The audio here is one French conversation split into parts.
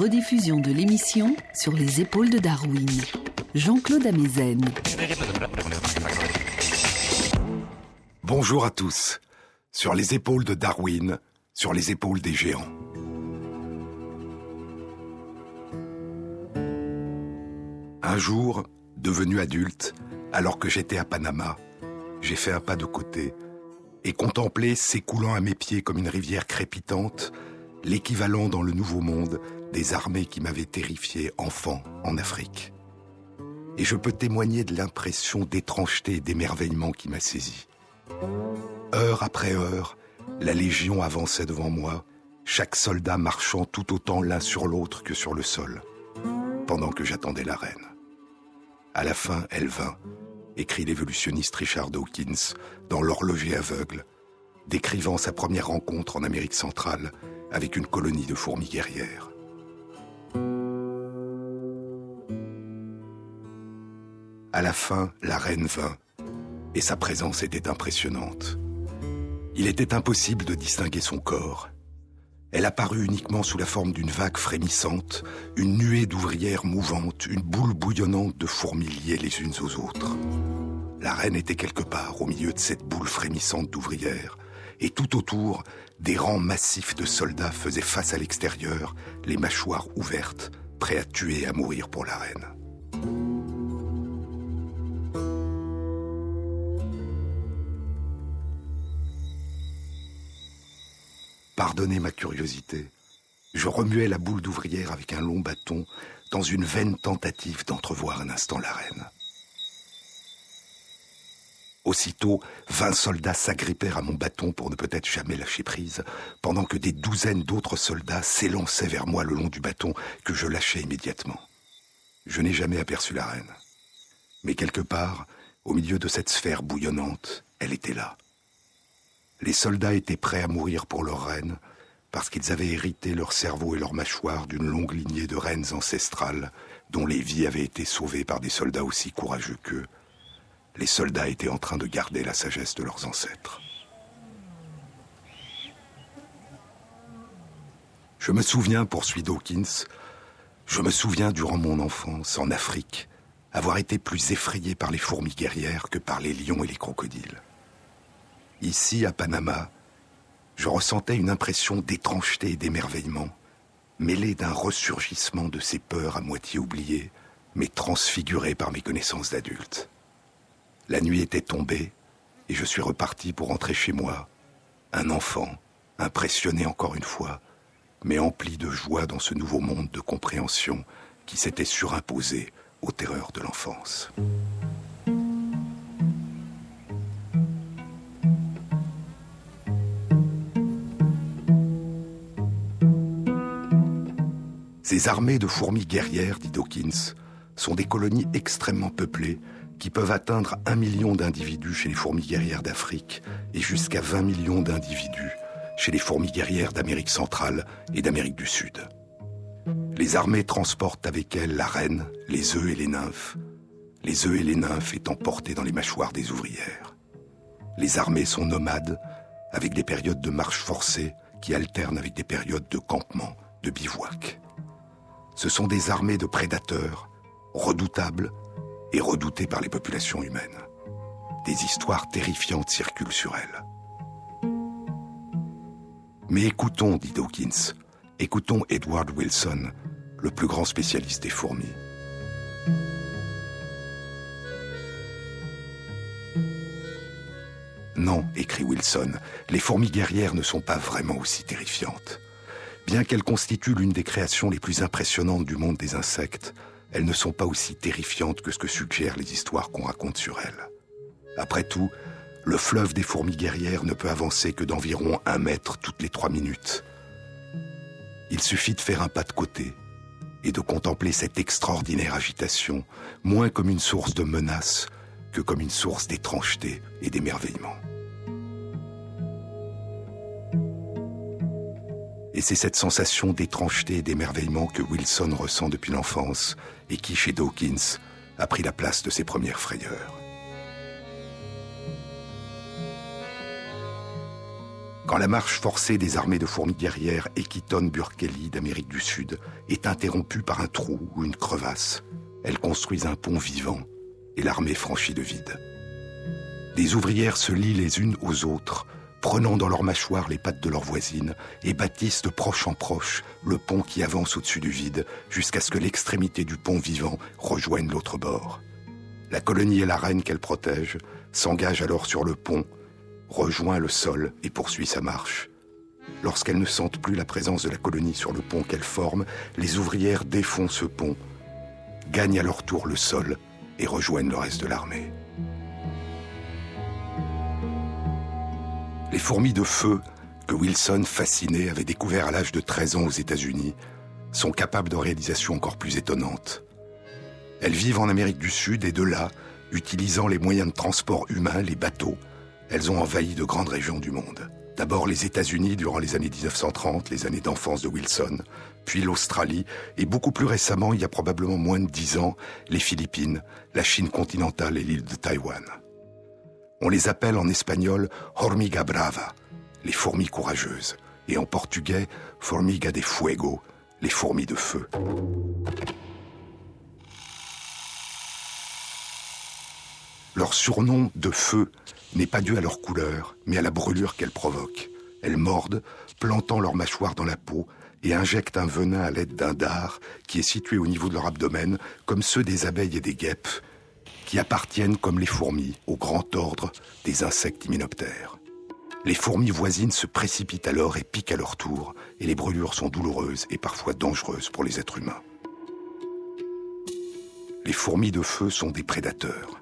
Rediffusion de l'émission sur les épaules de Darwin. Jean-Claude Amezen. Bonjour à tous. Sur les épaules de Darwin, sur les épaules des géants. Un jour, devenu adulte, alors que j'étais à Panama, j'ai fait un pas de côté et contemplé s'écoulant à mes pieds comme une rivière crépitante l'équivalent dans le Nouveau Monde des armées qui m'avaient terrifié enfant en Afrique. Et je peux témoigner de l'impression d'étrangeté et d'émerveillement qui m'a saisi. Heure après heure, la Légion avançait devant moi, chaque soldat marchant tout autant l'un sur l'autre que sur le sol, pendant que j'attendais la reine. À la fin, elle vint, écrit l'évolutionniste Richard Dawkins dans L'horloger aveugle, décrivant sa première rencontre en Amérique centrale avec une colonie de fourmis guerrières. À la fin, la reine vint, et sa présence était impressionnante. Il était impossible de distinguer son corps. Elle apparut uniquement sous la forme d'une vague frémissante, une nuée d'ouvrières mouvantes, une boule bouillonnante de fourmis les unes aux autres. La reine était quelque part au milieu de cette boule frémissante d'ouvrières, et tout autour, des rangs massifs de soldats faisaient face à l'extérieur, les mâchoires ouvertes, prêts à tuer et à mourir pour la reine. Pardonnez ma curiosité. Je remuais la boule d'ouvrière avec un long bâton dans une vaine tentative d'entrevoir un instant la reine. Aussitôt, vingt soldats s'agrippèrent à mon bâton pour ne peut-être jamais lâcher prise, pendant que des douzaines d'autres soldats s'élançaient vers moi le long du bâton que je lâchais immédiatement. Je n'ai jamais aperçu la reine. Mais quelque part, au milieu de cette sphère bouillonnante, elle était là. Les soldats étaient prêts à mourir pour leur reine, parce qu'ils avaient hérité leur cerveau et leur mâchoire d'une longue lignée de reines ancestrales dont les vies avaient été sauvées par des soldats aussi courageux qu'eux les soldats étaient en train de garder la sagesse de leurs ancêtres. Je me souviens, poursuit Dawkins, je me souviens durant mon enfance en Afrique avoir été plus effrayé par les fourmis guerrières que par les lions et les crocodiles. Ici, à Panama, je ressentais une impression d'étrangeté et d'émerveillement, mêlée d'un ressurgissement de ces peurs à moitié oubliées, mais transfigurées par mes connaissances d'adulte. La nuit était tombée et je suis reparti pour rentrer chez moi, un enfant, impressionné encore une fois, mais empli de joie dans ce nouveau monde de compréhension qui s'était surimposé aux terreurs de l'enfance. Ces armées de fourmis guerrières, dit Dawkins, sont des colonies extrêmement peuplées qui peuvent atteindre un million d'individus chez les fourmis guerrières d'Afrique et jusqu'à 20 millions d'individus chez les fourmis guerrières d'Amérique centrale et d'Amérique du Sud. Les armées transportent avec elles la reine, les œufs et les nymphes, les œufs et les nymphes étant portés dans les mâchoires des ouvrières. Les armées sont nomades, avec des périodes de marche forcée qui alternent avec des périodes de campement, de bivouac. Ce sont des armées de prédateurs, redoutables, et redoutée par les populations humaines. Des histoires terrifiantes circulent sur elle. Mais écoutons, dit Dawkins, écoutons Edward Wilson, le plus grand spécialiste des fourmis. Non, écrit Wilson, les fourmis guerrières ne sont pas vraiment aussi terrifiantes. Bien qu'elles constituent l'une des créations les plus impressionnantes du monde des insectes, elles ne sont pas aussi terrifiantes que ce que suggèrent les histoires qu'on raconte sur elles. Après tout, le fleuve des fourmis guerrières ne peut avancer que d'environ un mètre toutes les trois minutes. Il suffit de faire un pas de côté et de contempler cette extraordinaire agitation, moins comme une source de menace que comme une source d'étrangeté et d'émerveillement. Et c'est cette sensation d'étrangeté et d'émerveillement que Wilson ressent depuis l'enfance et qui, chez Dawkins, a pris la place de ses premières frayeurs. Quand la marche forcée des armées de fourmis guerrières Equiton Burkeli d'Amérique du Sud est interrompue par un trou ou une crevasse, elles construisent un pont vivant et l'armée franchit le vide. Les ouvrières se lient les unes aux autres, prenant dans leurs mâchoires les pattes de leurs voisines, et bâtissent de proche en proche le pont qui avance au-dessus du vide, jusqu'à ce que l'extrémité du pont vivant rejoigne l'autre bord. La colonie et la reine qu'elle protège s'engagent alors sur le pont, rejoint le sol et poursuit sa marche. Lorsqu'elles ne sentent plus la présence de la colonie sur le pont qu'elles forment, les ouvrières défont ce pont, gagnent à leur tour le sol et rejoignent le reste de l'armée. Les fourmis de feu que Wilson, fasciné, avait découvert à l'âge de 13 ans aux États-Unis, sont capables de réalisations encore plus étonnantes. Elles vivent en Amérique du Sud et de là, utilisant les moyens de transport humains, les bateaux, elles ont envahi de grandes régions du monde. D'abord les États-Unis durant les années 1930, les années d'enfance de Wilson, puis l'Australie, et beaucoup plus récemment, il y a probablement moins de dix ans, les Philippines, la Chine continentale et l'île de Taïwan. On les appelle en espagnol hormiga brava, les fourmis courageuses, et en portugais formiga de fuego, les fourmis de feu. Leur surnom de feu n'est pas dû à leur couleur, mais à la brûlure qu'elles provoquent. Elles mordent, plantant leur mâchoire dans la peau, et injectent un venin à l'aide d'un dard qui est situé au niveau de leur abdomen, comme ceux des abeilles et des guêpes, qui appartiennent, comme les fourmis, au grand ordre des insectes hyménoptères. Les fourmis voisines se précipitent alors et piquent à leur tour, et les brûlures sont douloureuses et parfois dangereuses pour les êtres humains. Les fourmis de feu sont des prédateurs.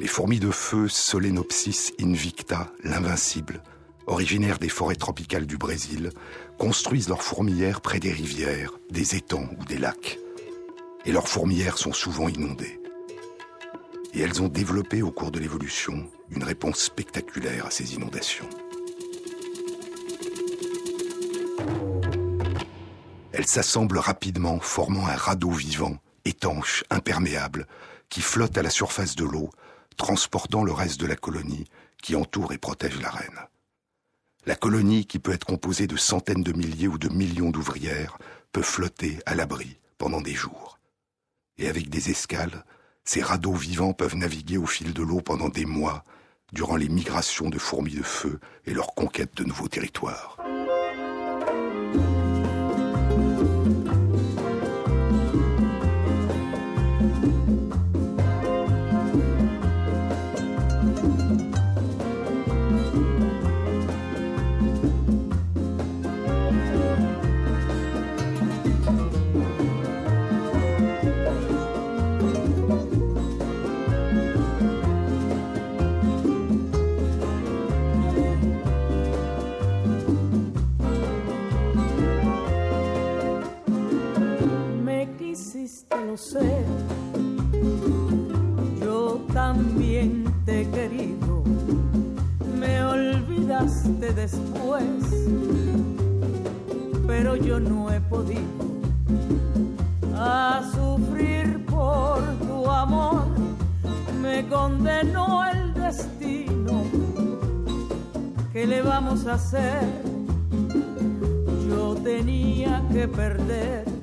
Les fourmis de feu Solenopsis invicta, l'invincible, originaires des forêts tropicales du Brésil, construisent leurs fourmilières près des rivières, des étangs ou des lacs. Et leurs fourmilières sont souvent inondées et elles ont développé au cours de l'évolution une réponse spectaculaire à ces inondations. Elles s'assemblent rapidement, formant un radeau vivant, étanche, imperméable, qui flotte à la surface de l'eau, transportant le reste de la colonie qui entoure et protège la reine. La colonie, qui peut être composée de centaines de milliers ou de millions d'ouvrières, peut flotter à l'abri pendant des jours. Et avec des escales, ces radeaux vivants peuvent naviguer au fil de l'eau pendant des mois, durant les migrations de fourmis de feu et leur conquête de nouveaux territoires. Pero yo no he podido a sufrir por tu amor, me condenó el destino, ¿qué le vamos a hacer? Yo tenía que perder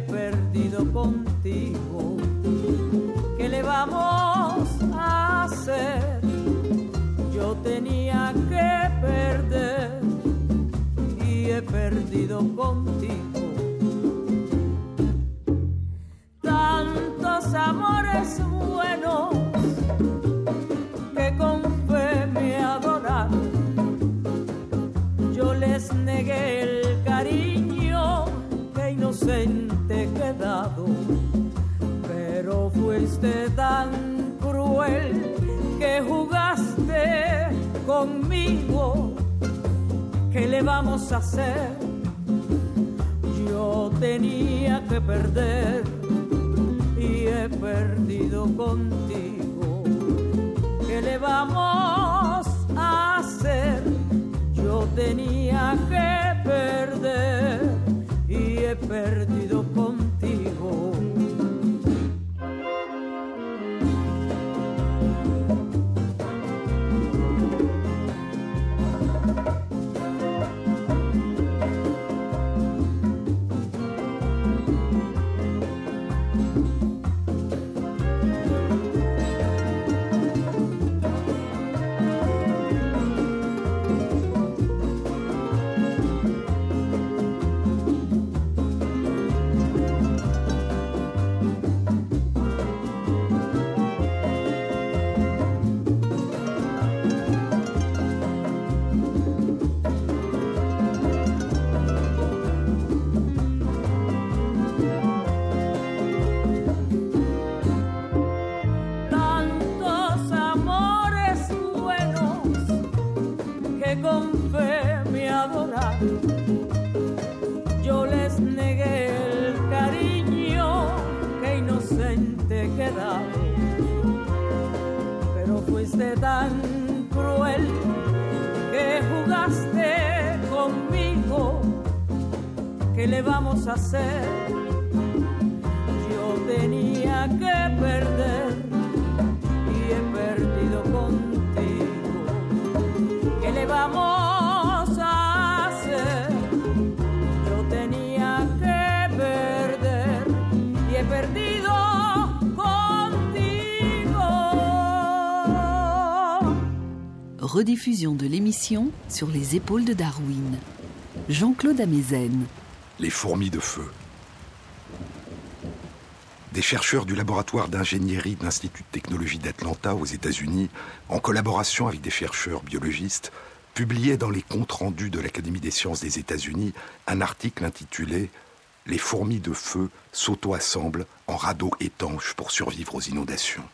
perdido contigo. ¿Qué le vamos a le de l'émission sur les épaules de Darwin. Jean-Claude Amezen. Les fourmis de feu. Des chercheurs du laboratoire d'ingénierie de l'Institut de technologie d'Atlanta aux États-Unis, en collaboration avec des chercheurs biologistes, publiaient dans les comptes rendus de l'Académie des sciences des États-Unis un article intitulé Les fourmis de feu s'auto-assemblent en radeaux étanches pour survivre aux inondations.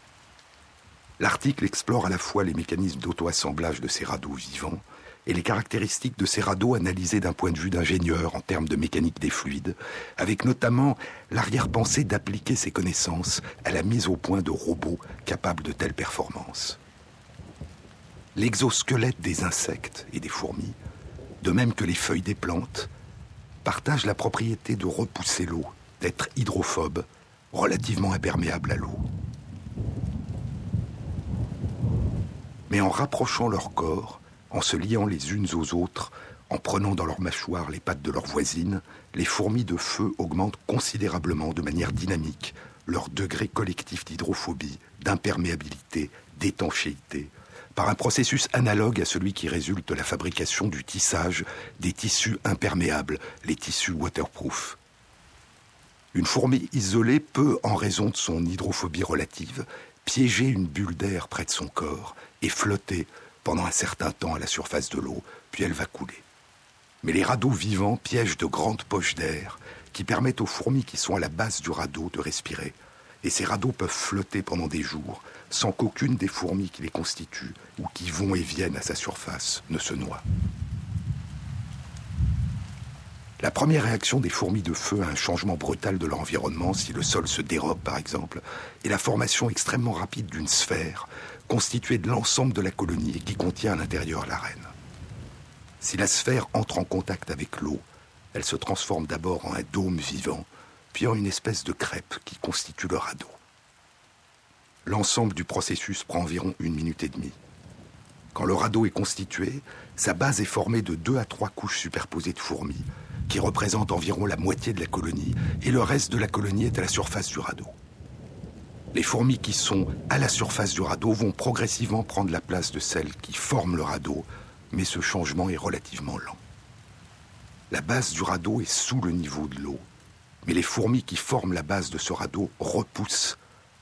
L'article explore à la fois les mécanismes d'auto-assemblage de ces radeaux vivants et les caractéristiques de ces radeaux analysés d'un point de vue d'ingénieur en termes de mécanique des fluides, avec notamment l'arrière-pensée d'appliquer ces connaissances à la mise au point de robots capables de telles performances. L'exosquelette des insectes et des fourmis, de même que les feuilles des plantes, partagent la propriété de repousser l'eau, d'être hydrophobe, relativement imperméable à l'eau. Mais en rapprochant leur corps, en se liant les unes aux autres, en prenant dans leurs mâchoires les pattes de leurs voisines, les fourmis de feu augmentent considérablement de manière dynamique leur degré collectif d'hydrophobie, d'imperméabilité, d'étanchéité, par un processus analogue à celui qui résulte de la fabrication du tissage des tissus imperméables, les tissus waterproof. Une fourmi isolée peut, en raison de son hydrophobie relative, piéger une bulle d'air près de son corps et flotter pendant un certain temps à la surface de l'eau, puis elle va couler. Mais les radeaux vivants piègent de grandes poches d'air qui permettent aux fourmis qui sont à la base du radeau de respirer. Et ces radeaux peuvent flotter pendant des jours sans qu'aucune des fourmis qui les constituent ou qui vont et viennent à sa surface ne se noie. La première réaction des fourmis de feu à un changement brutal de leur environnement, si le sol se dérobe par exemple, est la formation extrêmement rapide d'une sphère constituée de l'ensemble de la colonie et qui contient à l'intérieur la reine. Si la sphère entre en contact avec l'eau, elle se transforme d'abord en un dôme vivant, puis en une espèce de crêpe qui constitue le radeau. L'ensemble du processus prend environ une minute et demie. Quand le radeau est constitué, sa base est formée de deux à trois couches superposées de fourmis, qui représentent environ la moitié de la colonie, et le reste de la colonie est à la surface du radeau. Les fourmis qui sont à la surface du radeau vont progressivement prendre la place de celles qui forment le radeau, mais ce changement est relativement lent. La base du radeau est sous le niveau de l'eau, mais les fourmis qui forment la base de ce radeau repoussent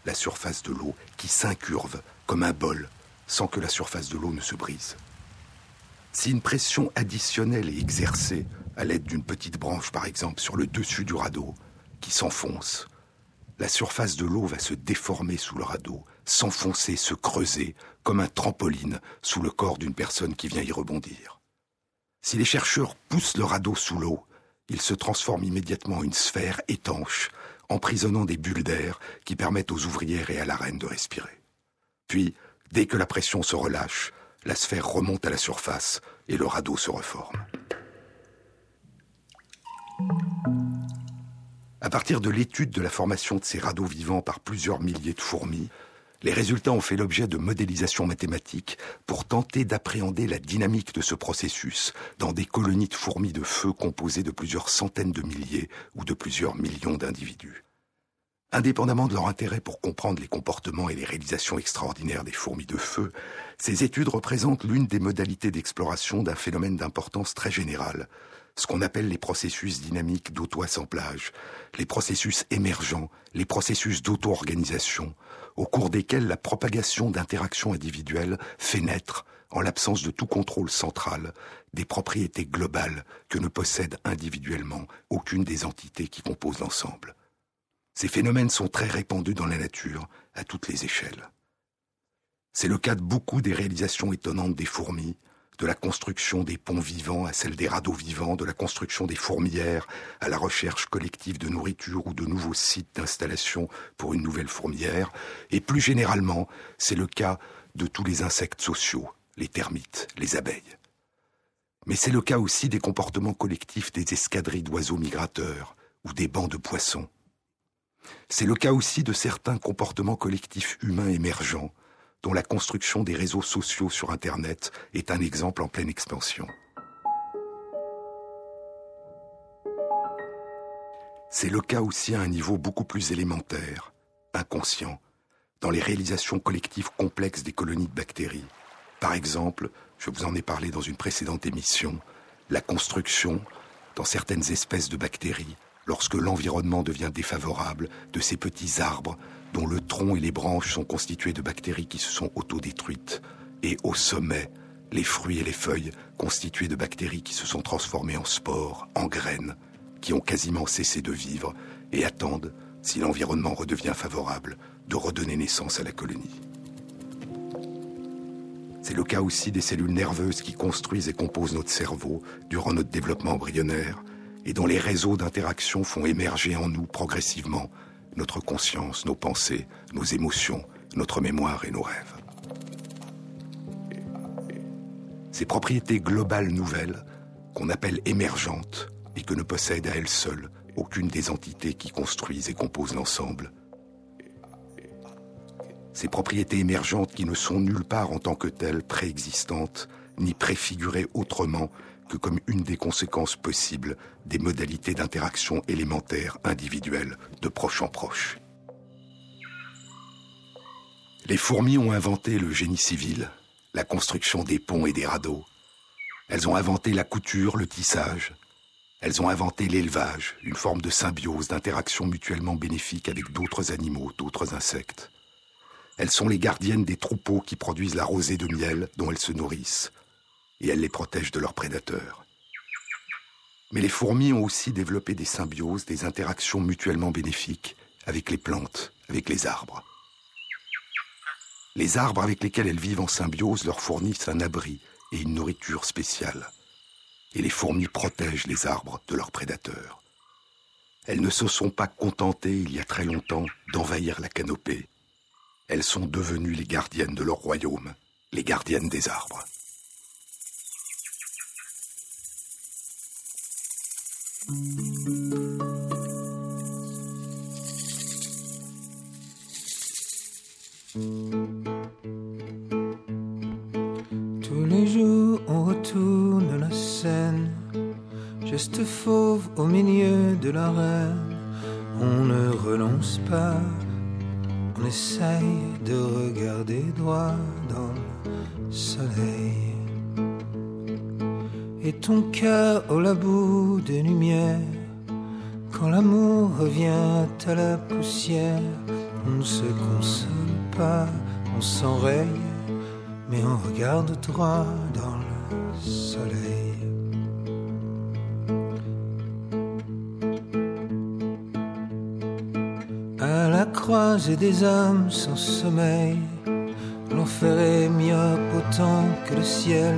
la surface de l'eau qui s'incurve comme un bol sans que la surface de l'eau ne se brise. Si une pression additionnelle est exercée à l'aide d'une petite branche par exemple sur le dessus du radeau qui s'enfonce, la surface de l'eau va se déformer sous le radeau, s'enfoncer, se creuser, comme un trampoline sous le corps d'une personne qui vient y rebondir. Si les chercheurs poussent le radeau sous l'eau, il se transforme immédiatement en une sphère étanche, emprisonnant des bulles d'air qui permettent aux ouvrières et à la reine de respirer. Puis, dès que la pression se relâche, la sphère remonte à la surface et le radeau se reforme. À partir de l'étude de la formation de ces radeaux vivants par plusieurs milliers de fourmis, les résultats ont fait l'objet de modélisations mathématiques pour tenter d'appréhender la dynamique de ce processus dans des colonies de fourmis de feu composées de plusieurs centaines de milliers ou de plusieurs millions d'individus. Indépendamment de leur intérêt pour comprendre les comportements et les réalisations extraordinaires des fourmis de feu, ces études représentent l'une des modalités d'exploration d'un phénomène d'importance très générale, ce qu'on appelle les processus dynamiques d'auto-assemblage, les processus émergents, les processus d'auto-organisation, au cours desquels la propagation d'interactions individuelles fait naître, en l'absence de tout contrôle central, des propriétés globales que ne possède individuellement aucune des entités qui composent l'ensemble. Ces phénomènes sont très répandus dans la nature, à toutes les échelles. C'est le cas de beaucoup des réalisations étonnantes des fourmis, de la construction des ponts vivants à celle des radeaux vivants, de la construction des fourmilières à la recherche collective de nourriture ou de nouveaux sites d'installation pour une nouvelle fourmilière. Et plus généralement, c'est le cas de tous les insectes sociaux, les termites, les abeilles. Mais c'est le cas aussi des comportements collectifs des escadrilles d'oiseaux migrateurs ou des bancs de poissons. C'est le cas aussi de certains comportements collectifs humains émergents, dont la construction des réseaux sociaux sur Internet est un exemple en pleine expansion. C'est le cas aussi à un niveau beaucoup plus élémentaire, inconscient, dans les réalisations collectives complexes des colonies de bactéries. Par exemple, je vous en ai parlé dans une précédente émission, la construction, dans certaines espèces de bactéries, lorsque l'environnement devient défavorable, de ces petits arbres dont le tronc et les branches sont constitués de bactéries qui se sont autodétruites, et au sommet, les fruits et les feuilles constitués de bactéries qui se sont transformées en spores, en graines, qui ont quasiment cessé de vivre et attendent, si l'environnement redevient favorable, de redonner naissance à la colonie. C'est le cas aussi des cellules nerveuses qui construisent et composent notre cerveau durant notre développement embryonnaire et dont les réseaux d'interaction font émerger en nous progressivement notre conscience, nos pensées, nos émotions, notre mémoire et nos rêves. Ces propriétés globales nouvelles, qu'on appelle émergentes, et que ne possède à elles seules aucune des entités qui construisent et composent l'ensemble, ces propriétés émergentes qui ne sont nulle part en tant que telles préexistantes, ni préfigurées autrement que comme une des conséquences possibles des modalités d'interaction élémentaires individuelles de proche en proche. Les fourmis ont inventé le génie civil, la construction des ponts et des radeaux. Elles ont inventé la couture, le tissage. Elles ont inventé l'élevage, une forme de symbiose, d'interaction mutuellement bénéfique avec d'autres animaux, d'autres insectes. Elles sont les gardiennes des troupeaux qui produisent la rosée de miel dont elles se nourrissent, et elles les protègent de leurs prédateurs. Mais les fourmis ont aussi développé des symbioses, des interactions mutuellement bénéfiques avec les plantes, avec les arbres. Les arbres avec lesquels elles vivent en symbiose leur fournissent un abri et une nourriture spéciale. Et les fourmis protègent les arbres de leurs prédateurs. Elles ne se sont pas contentées, il y a très longtemps, d'envahir la canopée. Elles sont devenues les gardiennes de leur royaume, les gardiennes des arbres. Tous les jours on retourne la scène, geste fauve au milieu de l'arène. On ne renonce pas, on essaye de regarder droit dans le soleil. Et ton cœur au la bout des lumières, quand l'amour revient à la poussière, on ne se console pas, on s'enraye, mais on regarde droit dans le soleil. À la croisée des hommes sans sommeil, l'enfer est myope autant que le ciel.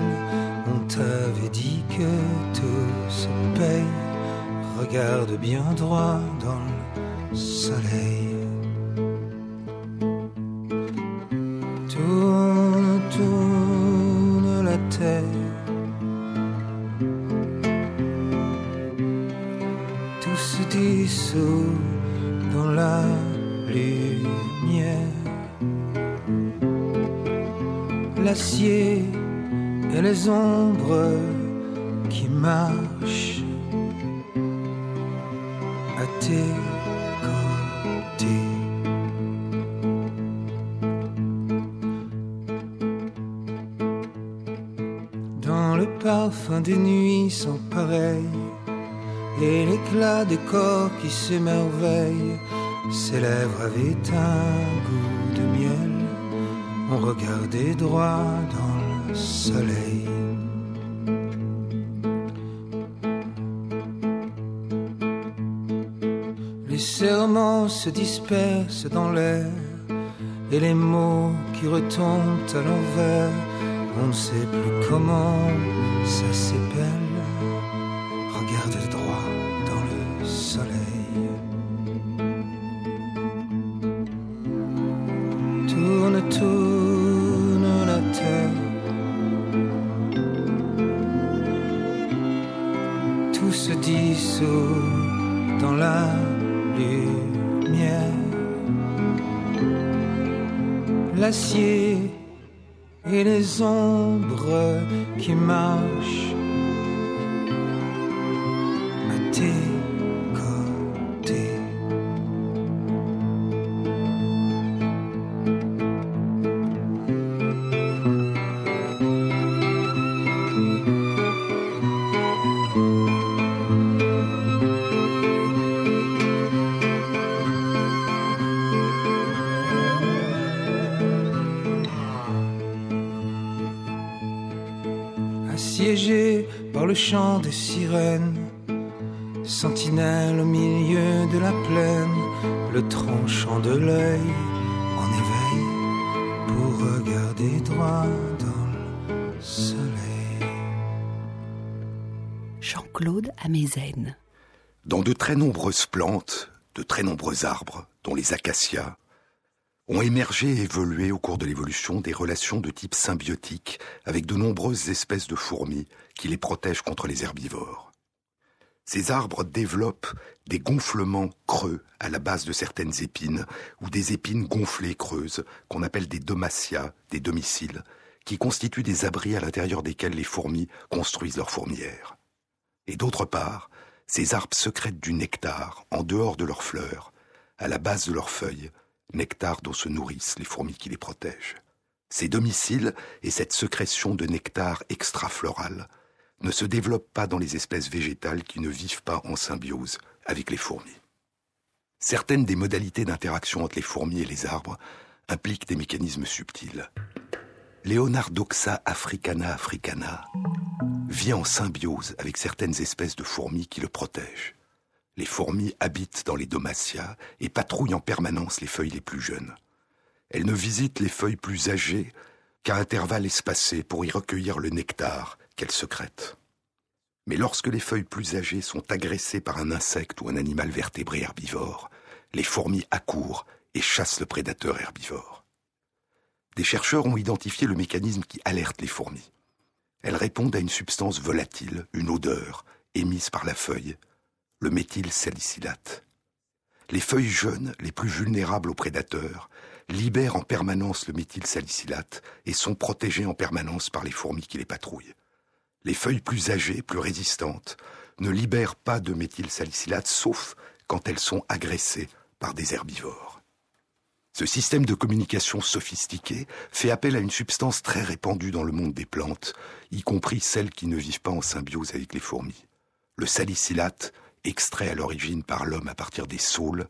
On t'avait dit que tout se paye. Regarde bien droit dans le soleil. Tourne, tourne la terre. Tout se dissout dans la lumière. L'acier et les ombres qui marchent à tes côtés. Dans le parfum des nuits sans pareil et l'éclat des corps qui s'émerveillent, ses lèvres avaient un goût de miel. On regardait droit dans le soleil. Se dispersent dans l'air et les mots qui retombent à l'envers, on ne sait plus comment ça s'épelle. Assiégé par le chant des sirènes, sentinelle au milieu de la plaine, le tranchant de l'œil en éveil pour regarder droit dans le soleil. Jean-Claude Amezen. Dans de très nombreuses plantes, de très nombreux arbres, dont les acacias, ont émergé et évolué au cours de l'évolution des relations de type symbiotique avec de nombreuses espèces de fourmis qui les protègent contre les herbivores. Ces arbres développent des gonflements creux à la base de certaines épines ou des épines gonflées creuses qu'on appelle des domacia, des domiciles, qui constituent des abris à l'intérieur desquels les fourmis construisent leurs fourmilières. Et d'autre part, ces arbres secrètent du nectar en dehors de leurs fleurs, à la base de leurs feuilles, nectar dont se nourrissent les fourmis qui les protègent. Ces domiciles et cette sécrétion de nectar extrafloral ne se développent pas dans les espèces végétales qui ne vivent pas en symbiose avec les fourmis. Certaines des modalités d'interaction entre les fourmis et les arbres impliquent des mécanismes subtils. Leonardoxa africana africana vit en symbiose avec certaines espèces de fourmis qui le protègent. Les fourmis habitent dans les domacia et patrouillent en permanence les feuilles les plus jeunes. Elles ne visitent les feuilles plus âgées qu'à intervalles espacés pour y recueillir le nectar qu'elles secrètent. Mais lorsque les feuilles plus âgées sont agressées par un insecte ou un animal vertébré herbivore, les fourmis accourent et chassent le prédateur herbivore. Des chercheurs ont identifié le mécanisme qui alerte les fourmis. Elles répondent à une substance volatile, une odeur, émise par la feuille, le méthylsalicylate. Les feuilles jeunes, les plus vulnérables aux prédateurs, libèrent en permanence le méthylsalicylate et sont protégées en permanence par les fourmis qui les patrouillent. Les feuilles plus âgées, plus résistantes, ne libèrent pas de méthylsalicylate sauf quand elles sont agressées par des herbivores. Ce système de communication sophistiqué fait appel à une substance très répandue dans le monde des plantes, y compris celles qui ne vivent pas en symbiose avec les fourmis. Le salicylate, extrait à l'origine par l'homme à partir des saules,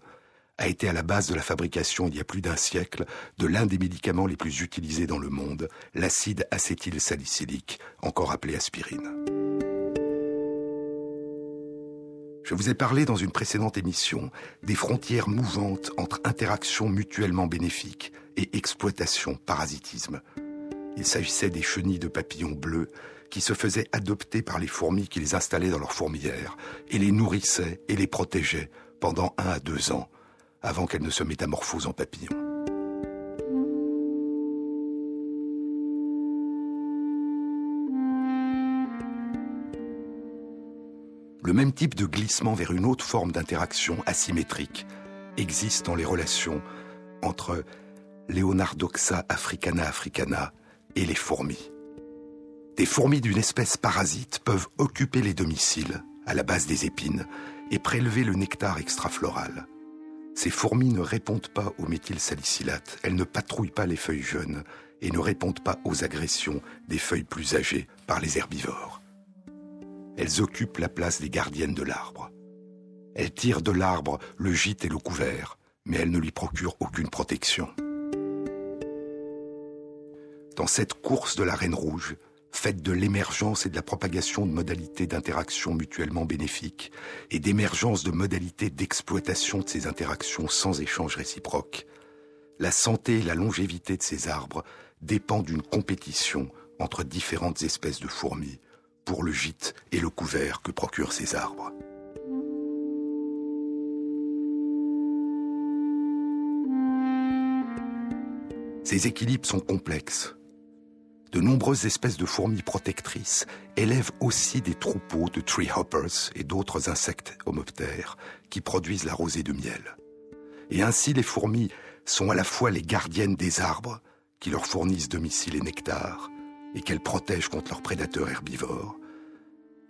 a été à la base de la fabrication il y a plus d'un siècle de l'un des médicaments les plus utilisés dans le monde, l'acide acétylsalicylique, encore appelé aspirine. Je vous ai parlé dans une précédente émission des frontières mouvantes entre interaction mutuellement bénéfique et exploitation, parasitisme. Il s'agissait des chenilles de papillons bleus qui se faisaient adopter par les fourmis qui les installaient dans leur fourmilière et les nourrissaient et les protégeaient pendant un à deux ans avant qu'elles ne se métamorphosent en papillons. Le même type de glissement vers une autre forme d'interaction asymétrique existe dans les relations entre Leonardoxa africana africana et les fourmis. Des fourmis d'une espèce parasite peuvent occuper les domiciles, à la base des épines, et prélever le nectar extrafloral. Ces fourmis ne répondent pas au méthylsalicylate, elles ne patrouillent pas les feuilles jeunes et ne répondent pas aux agressions des feuilles plus âgées par les herbivores. Elles occupent la place des gardiennes de l'arbre. Elles tirent de l'arbre le gîte et le couvert, mais elles ne lui procurent aucune protection. Dans cette course de la Reine Rouge, faite de l'émergence et de la propagation de modalités d'interaction mutuellement bénéfiques et d'émergence de modalités d'exploitation de ces interactions sans échange réciproque, la santé et la longévité de ces arbres dépendent d'une compétition entre différentes espèces de fourmis pour le gîte et le couvert que procurent ces arbres. Ces équilibres sont complexes. De nombreuses espèces de fourmis protectrices élèvent aussi des troupeaux de tree hoppers et d'autres insectes homoptères qui produisent la rosée de miel. Et ainsi les fourmis sont à la fois les gardiennes des arbres qui leur fournissent domicile et nectar et qu'elles protègent contre leurs prédateurs herbivores,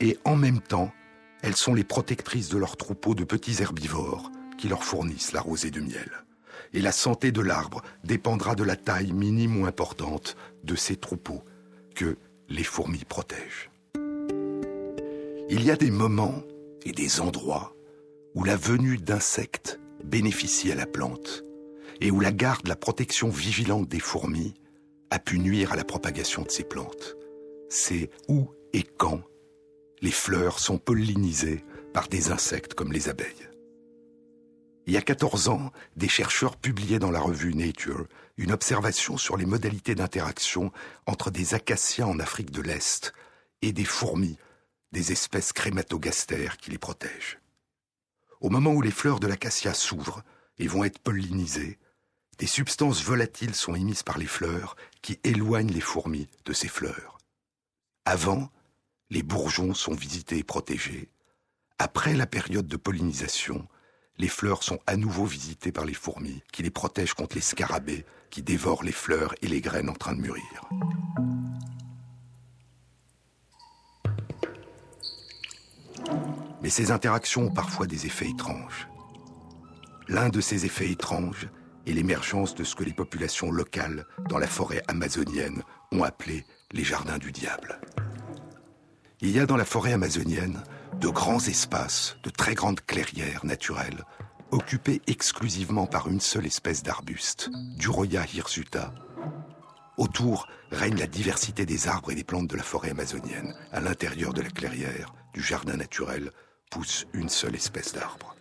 et en même temps, elles sont les protectrices de leurs troupeaux de petits herbivores qui leur fournissent la rosée de miel et la santé de l'arbre dépendra de la taille minime ou importante de ces troupeaux que les fourmis protègent. Il y a des moments et des endroits où la venue d'insectes bénéficie à la plante et où la garde, la protection vigilante des fourmis a pu nuire à la propagation de ces plantes. C'est où et quand les fleurs sont pollinisées par des insectes comme les abeilles. Il y a 14 ans, des chercheurs publiaient dans la revue Nature une observation sur les modalités d'interaction entre des acacias en Afrique de l'Est et des fourmis, des espèces crématogastères qui les protègent. Au moment où les fleurs de l'acacia s'ouvrent et vont être pollinisées, des substances volatiles sont émises par les fleurs qui éloignent les fourmis de ces fleurs. Avant, les bourgeons sont visités et protégés. Après la période de pollinisation, les fleurs sont à nouveau visitées par les fourmis, qui les protègent contre les scarabées qui dévorent les fleurs et les graines en train de mûrir. Mais ces interactions ont parfois des effets étranges. L'un de ces effets étranges est l'émergence de ce que les populations locales dans la forêt amazonienne ont appelé les jardins du diable. Il y a dans la forêt amazonienne de grands espaces, de très grandes clairières naturelles, occupées exclusivement par une seule espèce d'arbuste, Duroya hirsuta. Autour règne la diversité des arbres et des plantes de la forêt amazonienne. À l'intérieur de la clairière, du jardin naturel, pousse une seule espèce d'arbre.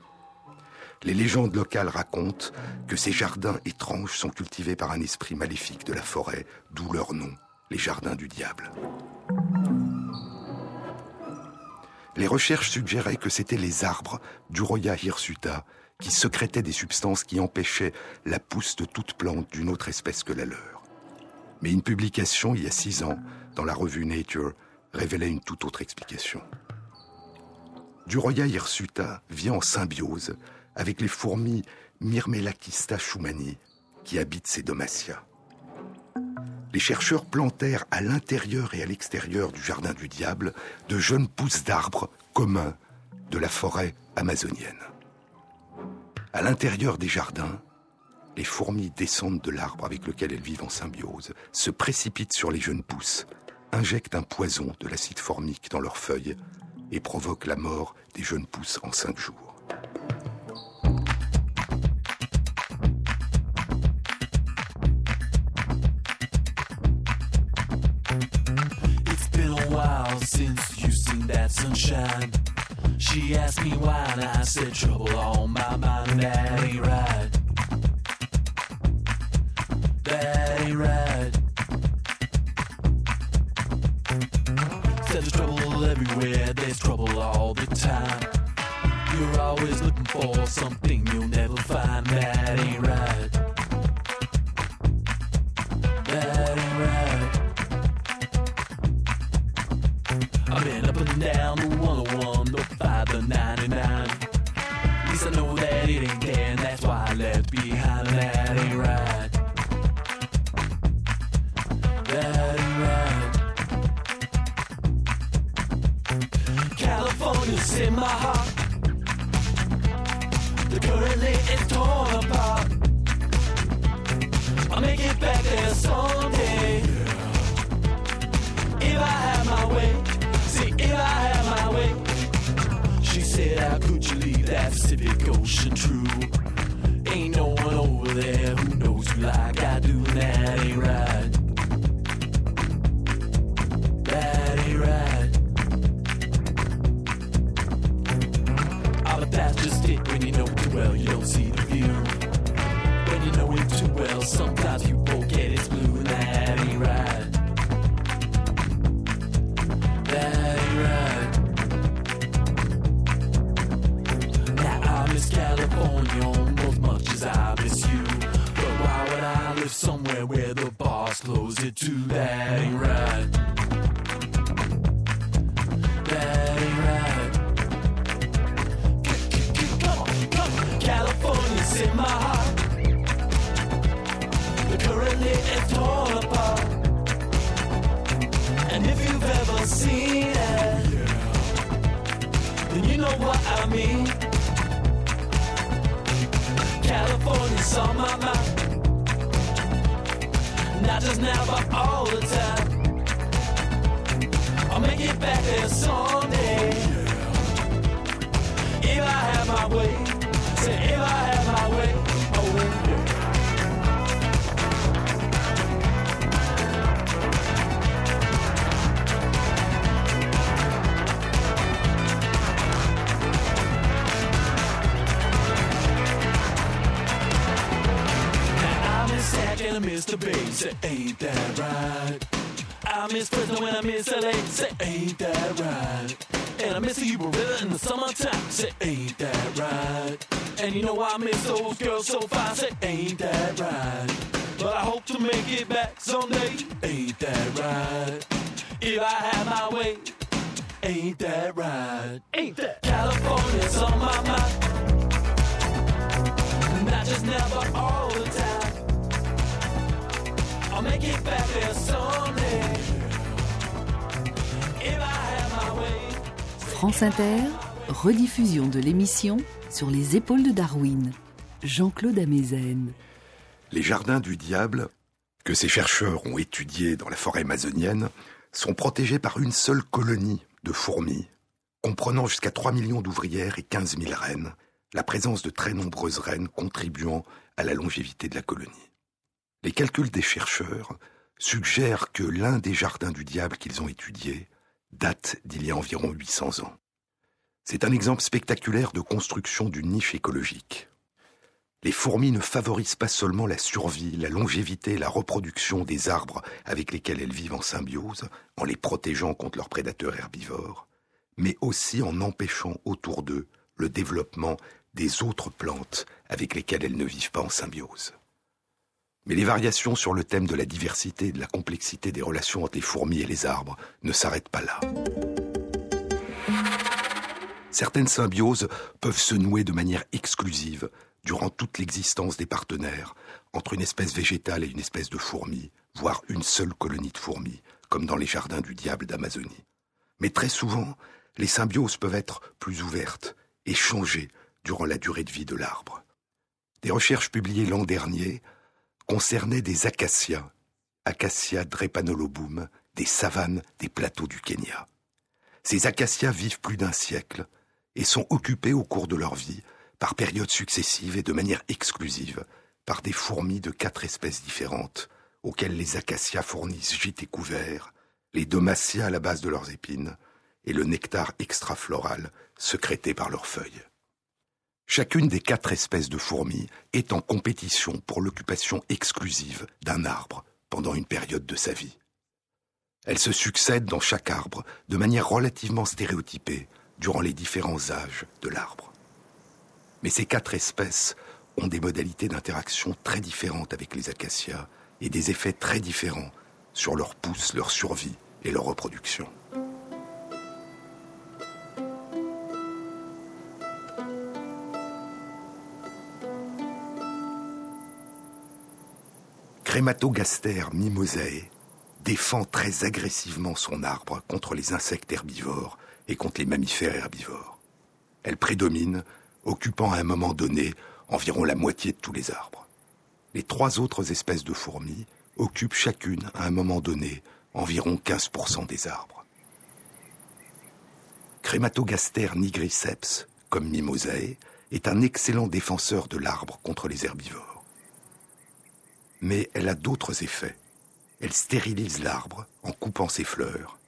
Les légendes locales racontent que ces jardins étranges sont cultivés par un esprit maléfique de la forêt, d'où leur nom, les jardins du diable. Les recherches suggéraient que c'étaient les arbres d'Uroya hirsuta qui sécrétaient des substances qui empêchaient la pousse de toute plante d'une autre espèce que la leur. Mais une publication il y a six ans dans la revue Nature révélait une toute autre explication. Duroya hirsuta vit en symbiose avec les fourmis Myrmelachista schumani qui habitent ces domatia les chercheurs plantèrent à l'intérieur et à l'extérieur du jardin du diable de jeunes pousses d'arbres communs de la forêt amazonienne. À l'intérieur des jardins, les fourmis descendent de l'arbre avec lequel elles vivent en symbiose, se précipitent sur les jeunes pousses, injectent un poison de l'acide formique dans leurs feuilles et provoquent la mort des jeunes pousses en cinq jours. Sunshine. She asked me why, and I said trouble on my mind. That ain't right. That ain't right. Said there's trouble everywhere, there's trouble all the time. You're always looking for something you'll The currently is torn apart. I'll make it back there someday. If I have my way. See, if I had my way, she said, How could you leave that Pacific Ocean true? Ain't no one over there who knows you like I do, that ain't right. Boss it too. That ain't right. That ain't right. Come on, come on. California's in my heart. But currently it's torn apart. And if you've ever seen it, then you know what I mean. California's on my mind. Not just now, but all the time. I'll make it back there someday. If I have my way, say if I have and I miss the Bay. Say, ain't that right? I miss Fresno when I miss LA. Say, ain't that right? And I miss the Uber River in the summertime. Say, ain't that right? And you know I miss those girls so fine. Say, ain't that right? But I hope to make it back someday. Ain't that right? If I had my way. Ain't that right? Ain't that California's on my mind? Not just but all the time. I'll make it back there someday. If I had my way. France Inter, rediffusion de l'émission sur les épaules de Darwin. Jean-Claude Amezen. Les jardins du diable, que ces chercheurs ont étudiés dans la forêt amazonienne, sont protégés par une seule colonie de fourmis, comprenant jusqu'à 3 millions d'ouvrières et 15 000 reines, la présence de très nombreuses reines contribuant à la longévité de la colonie. Les calculs des chercheurs suggèrent que l'un des jardins du diable qu'ils ont étudiés date d'il y a environ 800 ans. C'est un exemple spectaculaire de construction d'une niche écologique. Les fourmis ne favorisent pas seulement la survie, la longévité et la reproduction des arbres avec lesquels elles vivent en symbiose, en les protégeant contre leurs prédateurs herbivores, mais aussi en empêchant autour d'eux le développement des autres plantes avec lesquelles elles ne vivent pas en symbiose. Mais les variations sur le thème de la diversité et de la complexité des relations entre les fourmis et les arbres ne s'arrêtent pas là. Certaines symbioses peuvent se nouer de manière exclusive durant toute l'existence des partenaires entre une espèce végétale et une espèce de fourmi, voire une seule colonie de fourmis, comme dans les jardins du diable d'Amazonie. Mais très souvent, les symbioses peuvent être plus ouvertes et changer durant la durée de vie de l'arbre. Des recherches publiées l'an dernier concernaient des acacias, Acacia drepanolobum, des savanes des plateaux du Kenya. Ces acacias vivent plus d'un siècle et sont occupés au cours de leur vie par périodes successives et de manière exclusive par des fourmis de quatre espèces différentes, auxquelles les acacias fournissent gîtes et couverts, les domacia à la base de leurs épines, et le nectar extrafloral sécrété par leurs feuilles. Chacune des quatre espèces de fourmis est en compétition pour l'occupation exclusive d'un arbre pendant une période de sa vie. Elles se succèdent dans chaque arbre de manière relativement stéréotypée durant les différents âges de l'arbre. Mais ces quatre espèces ont des modalités d'interaction très différentes avec les acacias et des effets très différents sur leur pousse, leur survie et leur reproduction. Crématogaster mimosae défend très agressivement son arbre contre les insectes herbivores et contre les mammifères herbivores. Elle prédomine, occupant à un moment donné environ la moitié de tous les arbres. Les trois autres espèces de fourmis occupent chacune à un moment donné environ 15% des arbres. Crématogaster nigriceps, comme Mimosae, est un excellent défenseur de l'arbre contre les herbivores. Mais elle a d'autres effets. Elle stérilise l'arbre en coupant ses fleurs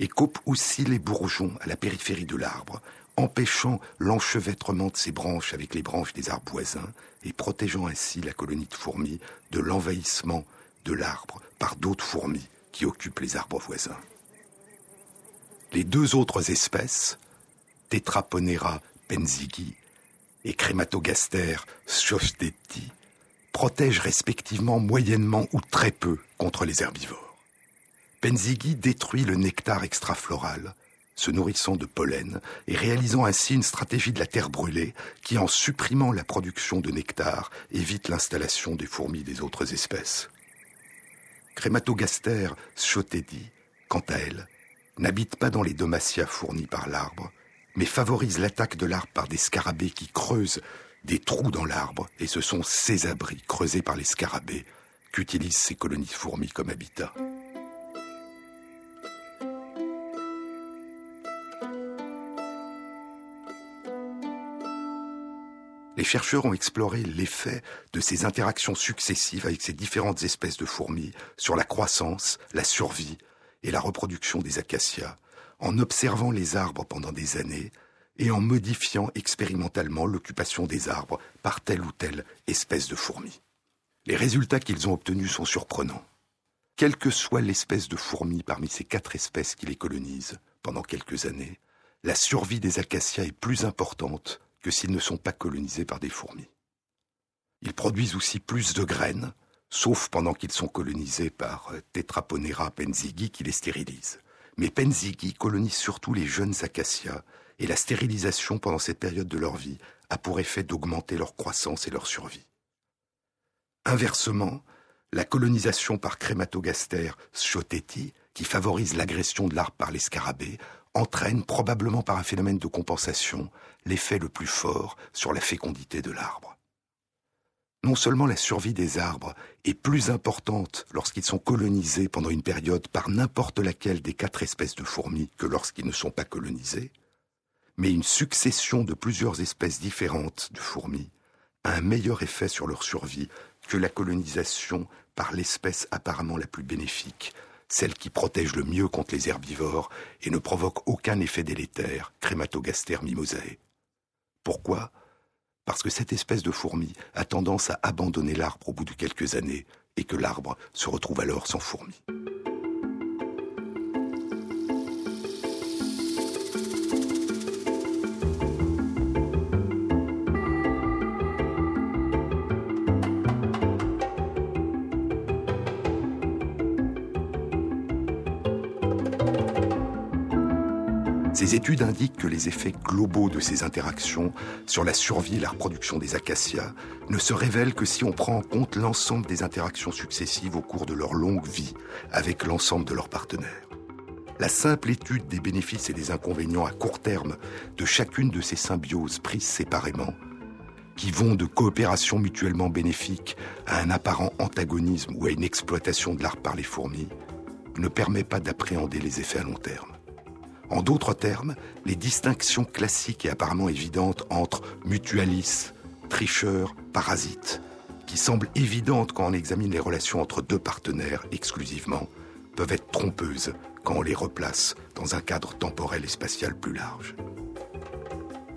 et coupe aussi les bourgeons à la périphérie de l'arbre, empêchant l'enchevêtrement de ses branches avec les branches des arbres voisins et protégeant ainsi la colonie de fourmis de l'envahissement de l'arbre par d'autres fourmis qui occupent les arbres voisins. Les deux autres espèces, Tetraponera penzigi et Crématogaster schofstedti, protègent respectivement moyennement ou très peu contre les herbivores. Penzigui détruit le nectar extrafloral, se nourrissant de pollen et réalisant ainsi une stratégie de la terre brûlée qui, en supprimant la production de nectar, évite l'installation des fourmis des autres espèces. Crématogaster schotedi, quant à elle, n'habite pas dans les domatia fournis par l'arbre, mais favorise l'attaque de l'arbre par des scarabées qui creusent des trous dans l'arbre, et ce sont ces abris creusés par les scarabées qu'utilisent ces colonies de fourmis comme habitat. Les chercheurs ont exploré l'effet de ces interactions successives avec ces différentes espèces de fourmis sur la croissance, la survie et la reproduction des acacias, en observant les arbres pendant des années et en modifiant expérimentalement l'occupation des arbres par telle ou telle espèce de fourmi. Les résultats qu'ils ont obtenus sont surprenants. Quelle que soit l'espèce de fourmi parmi ces quatre espèces qui les colonisent pendant quelques années, la survie des acacias est plus importante que s'ils ne sont pas colonisés par des fourmis. Ils produisent aussi plus de graines, sauf pendant qu'ils sont colonisés par Tetraponera penzigi qui les stérilise. Mais penzigi colonise surtout les jeunes acacias et la stérilisation pendant cette période de leur vie a pour effet d'augmenter leur croissance et leur survie. Inversement, la colonisation par Crématogaster schoteti, qui favorise l'agression de l'arbre par les scarabées, entraîne, probablement par un phénomène de compensation, l'effet le plus fort sur la fécondité de l'arbre. Non seulement la survie des arbres est plus importante lorsqu'ils sont colonisés pendant une période par n'importe laquelle des quatre espèces de fourmis que lorsqu'ils ne sont pas colonisés, mais une succession de plusieurs espèces différentes de fourmis a un meilleur effet sur leur survie que la colonisation par l'espèce apparemment la plus bénéfique, celle qui protège le mieux contre les herbivores et ne provoque aucun effet délétère, Crématogaster mimosae. Pourquoi? Parce que cette espèce de fourmi a tendance à abandonner l'arbre au bout de quelques années et que l'arbre se retrouve alors sans fourmis. Ces études indiquent que les effets globaux de ces interactions sur la survie et la reproduction des acacias ne se révèlent que si on prend en compte l'ensemble des interactions successives au cours de leur longue vie avec l'ensemble de leurs partenaires. La simple étude des bénéfices et des inconvénients à court terme de chacune de ces symbioses prises séparément, qui vont de coopération mutuellement bénéfique à un apparent antagonisme ou à une exploitation de l'arbre par les fourmis, ne permet pas d'appréhender les effets à long terme. En d'autres termes, les distinctions classiques et apparemment évidentes entre mutualis, tricheur, parasite, qui semblent évidentes quand on examine les relations entre deux partenaires exclusivement, peuvent être trompeuses quand on les replace dans un cadre temporel et spatial plus large.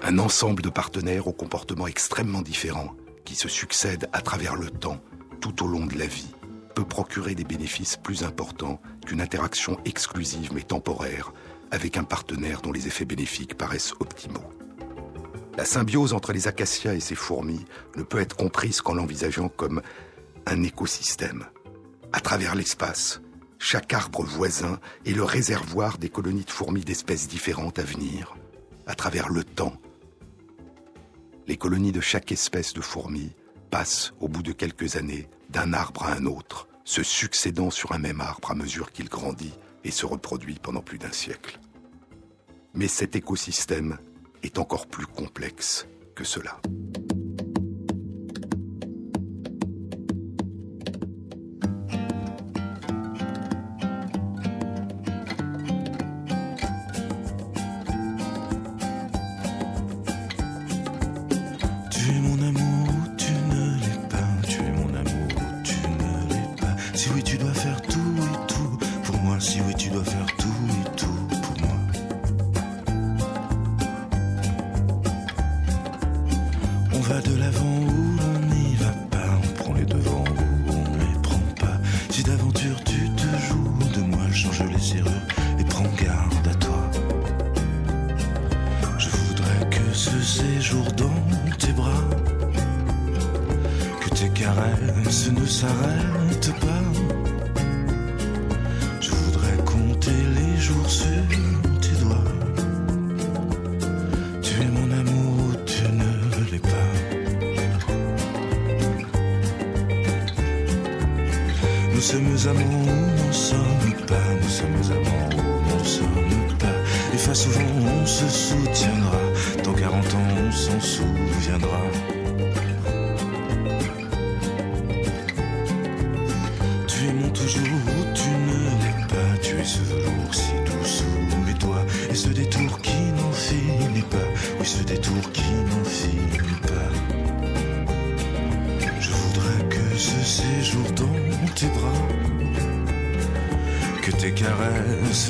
Un ensemble de partenaires aux comportements extrêmement différents, qui se succèdent à travers le temps, tout au long de la vie, peut procurer des bénéfices plus importants qu'une interaction exclusive mais temporaire avec un partenaire dont les effets bénéfiques paraissent optimaux. La symbiose entre les acacias et ces fourmis ne peut être comprise qu'en l'envisageant comme un écosystème. À travers l'espace, chaque arbre voisin est le réservoir des colonies de fourmis d'espèces différentes à venir. À travers le temps, les colonies de chaque espèce de fourmis passent, au bout de quelques années, d'un arbre à un autre, se succédant sur un même arbre à mesure qu'il grandit et se reproduit pendant plus d'un siècle. Mais cet écosystème est encore plus complexe que cela.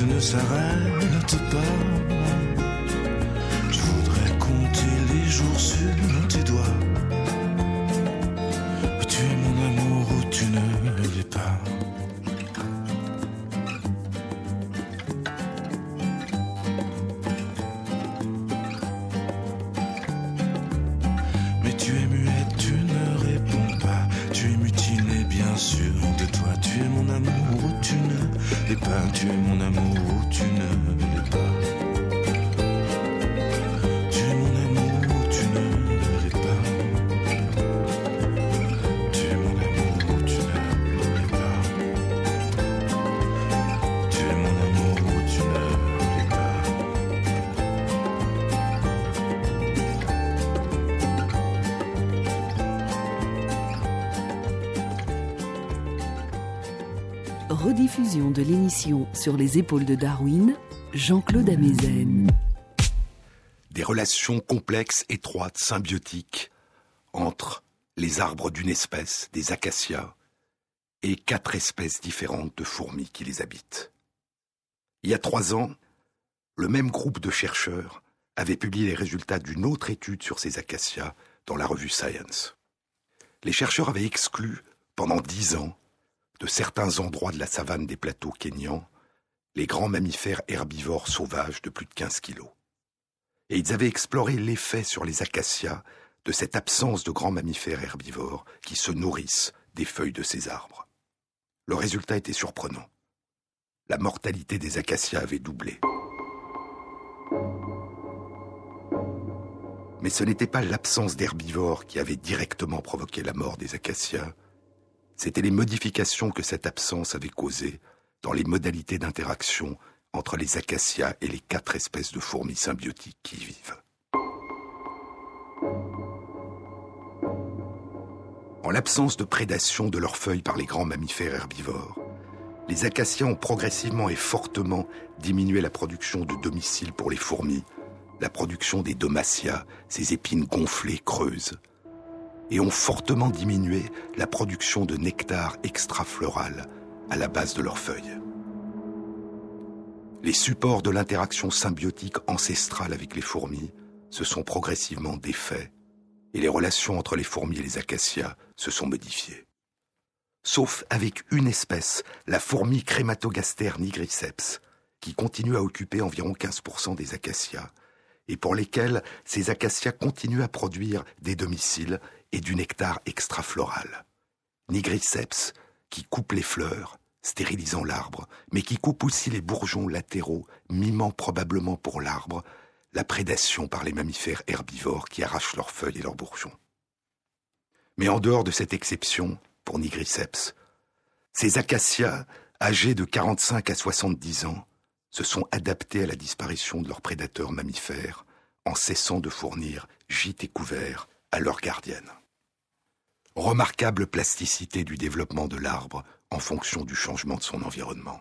Ne s'arrêtent pas. De l'émission Sur les épaules de Darwin, Jean-Claude Amezen. Des relations complexes, étroites, symbiotiques entre les arbres d'une espèce, des acacias, et quatre espèces différentes de fourmis qui les habitent. Il y a trois ans, le même groupe de chercheurs avait publié les résultats d'une autre étude sur ces acacias dans la revue Science. Les chercheurs avaient exclu, pendant dix ans, de certains endroits de la savane des plateaux kényans, les grands mammifères herbivores sauvages de plus de 15 kilos. Et ils avaient exploré l'effet sur les acacias de cette absence de grands mammifères herbivores qui se nourrissent des feuilles de ces arbres. Le résultat était surprenant. La mortalité des acacias avait doublé. Mais ce n'était pas l'absence d'herbivores qui avait directement provoqué la mort des acacias, c'était les modifications que cette absence avait causées dans les modalités d'interaction entre les acacias et les quatre espèces de fourmis symbiotiques qui y vivent. En l'absence de prédation de leurs feuilles par les grands mammifères herbivores, les acacias ont progressivement et fortement diminué la production de domicile pour les fourmis, la production des domacia, ces épines gonflées, creuses, et ont fortement diminué la production de nectar extrafloral à la base de leurs feuilles. Les supports de l'interaction symbiotique ancestrale avec les fourmis se sont progressivement défaits et les relations entre les fourmis et les acacias se sont modifiées. Sauf avec une espèce, la fourmi Crématogaster nigriceps, qui continue à occuper environ 15% des acacias et pour lesquels ces acacias continuent à produire des domiciles et du nectar extrafloral. Nigriceps, qui coupe les fleurs, stérilisant l'arbre, mais qui coupe aussi les bourgeons latéraux, mimant probablement pour l'arbre la prédation par les mammifères herbivores qui arrachent leurs feuilles et leurs bourgeons. Mais en dehors de cette exception, pour Nigriceps, ces acacias, âgés de 45 à 70 ans, se sont adaptés à la disparition de leurs prédateurs mammifères en cessant de fournir gîtes et couverts à leurs gardiennes. Remarquable plasticité du développement de l'arbre en fonction du changement de son environnement.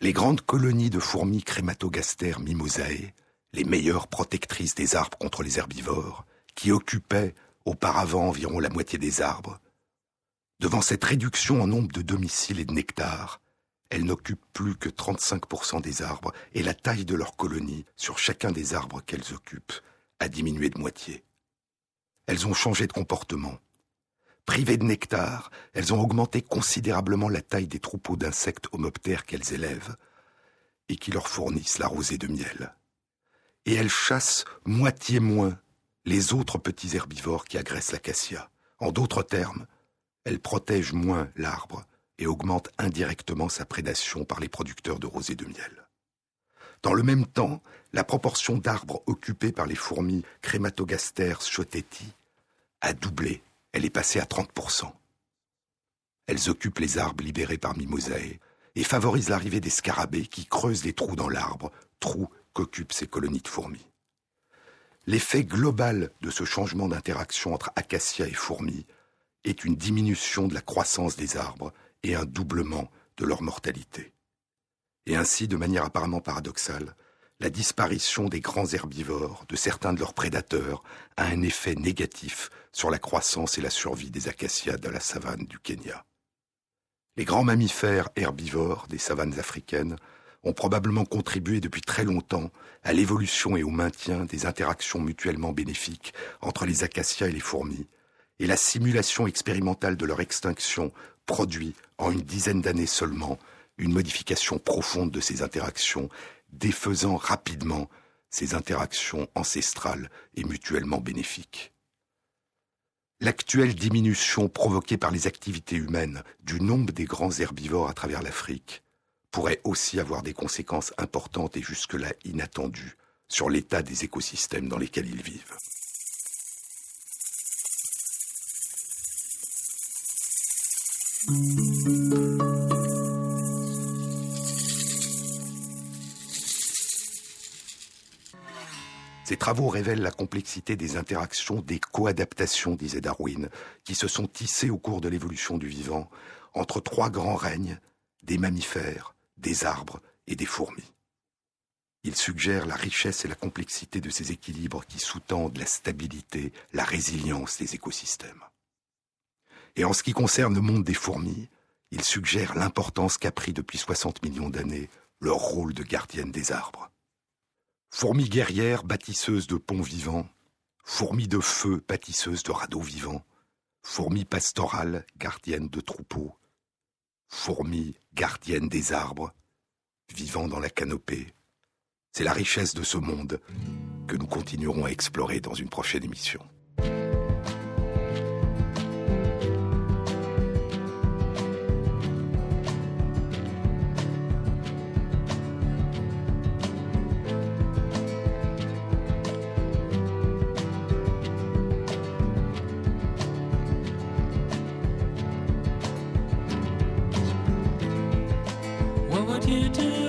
Les grandes colonies de fourmis Crématogaster mimosae, les meilleures protectrices des arbres contre les herbivores, qui occupaient auparavant environ la moitié des arbres, devant cette réduction en nombre de domiciles et de nectar, elles n'occupent plus que 35% des arbres et la taille de leur colonie sur chacun des arbres qu'elles occupent a diminué de moitié. Elles ont changé de comportement. Privées de nectar, elles ont augmenté considérablement la taille des troupeaux d'insectes homoptères qu'elles élèvent et qui leur fournissent la rosée de miel. Et elles chassent moitié moins les autres petits herbivores qui agressent l'acacia, En d'autres termes, elle protège moins l'arbre et augmente indirectement sa prédation par les producteurs de rosée de miel. Dans le même temps, la proportion d'arbres occupés par les fourmis Crématogaster schoteti a doublé. Elle est passée à 30%. Elles occupent les arbres libérés par Mimosae et favorisent l'arrivée des scarabées qui creusent des trous dans l'arbre, trous qu'occupent ces colonies de fourmis. L'effet global de ce changement d'interaction entre acacia et fourmis est une diminution de la croissance des arbres et un doublement de leur mortalité. Et ainsi, de manière apparemment paradoxale, la disparition des grands herbivores, de certains de leurs prédateurs, a un effet négatif sur la croissance et la survie des acacias de la savane du Kenya. Les grands mammifères herbivores des savanes africaines ont probablement contribué depuis très longtemps à l'évolution et au maintien des interactions mutuellement bénéfiques entre les acacias et les fourmis, et la simulation expérimentale de leur extinction produit, en une dizaine d'années seulement, une modification profonde de ces interactions, défaisant rapidement ces interactions ancestrales et mutuellement bénéfiques. L'actuelle diminution provoquée par les activités humaines du nombre des grands herbivores à travers l'Afrique pourrait aussi avoir des conséquences importantes et jusque-là inattendues sur l'état des écosystèmes dans lesquels ils vivent. Ces travaux révèlent la complexité des interactions, des coadaptations, disait Darwin, qui se sont tissées au cours de l'évolution du vivant entre trois grands règnes, des mammifères, des arbres et des fourmis. Ils suggèrent la richesse et la complexité de ces équilibres qui sous-tendent la stabilité, la résilience des écosystèmes. Et en ce qui concerne le monde des fourmis, ils suggèrent l'importance qu'a pris depuis 60 millions d'années leur rôle de gardienne des arbres. Fourmis guerrières bâtisseuses de ponts vivants, fourmis de feu bâtisseuses de radeaux vivants, fourmis pastorales gardiennes de troupeaux, fourmis gardiennes des arbres, vivant dans la canopée. C'est la richesse de ce monde que nous continuerons à explorer dans une prochaine émission. Step back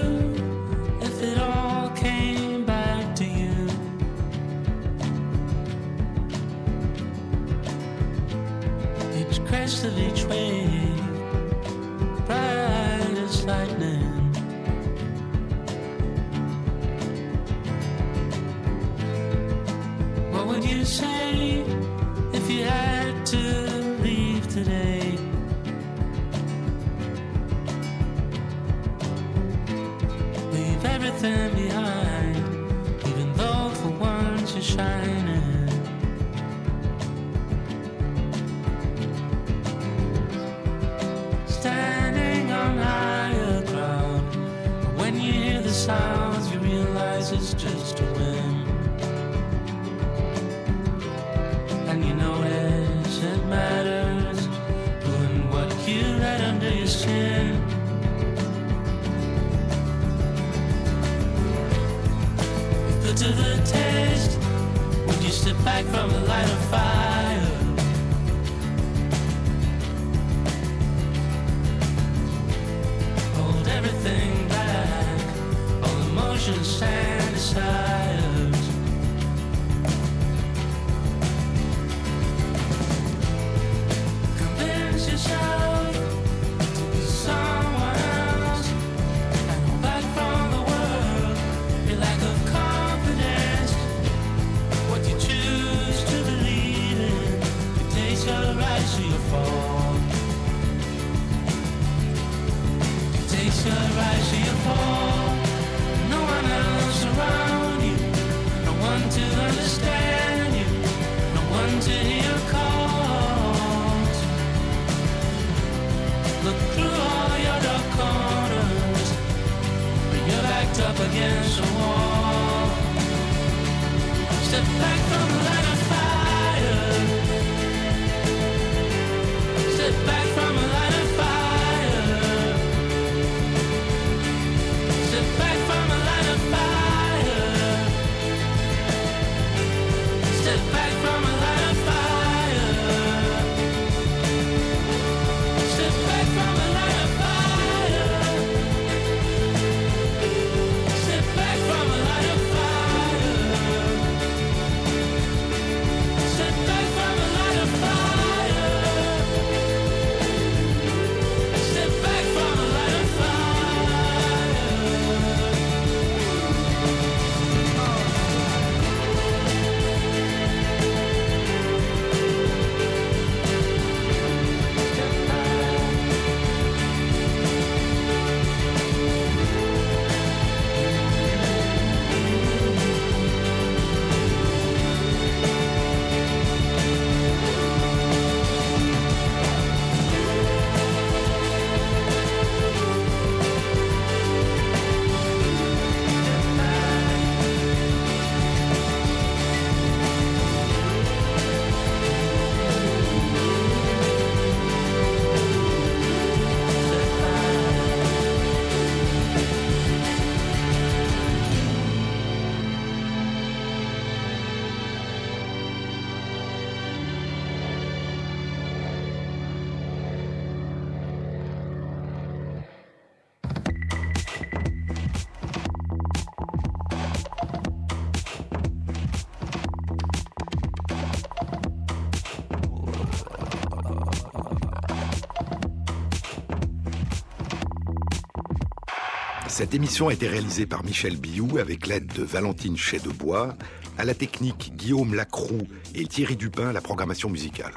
Cette émission a été réalisée par Michel Biou avec l'aide de Valentine Chez-de-Bois, à la technique Guillaume Lacroux et Thierry Dupin la programmation musicale.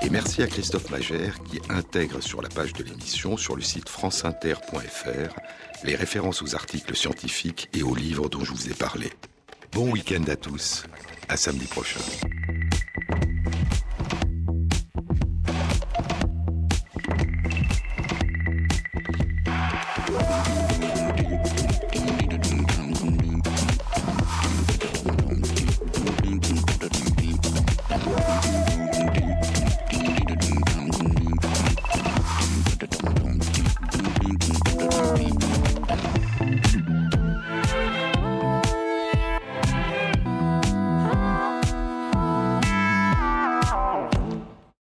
Et merci à Christophe Magère qui intègre sur la page de l'émission sur le site franceinter.fr les références aux articles scientifiques et aux livres dont je vous ai parlé. Bon week-end à tous, à samedi prochain.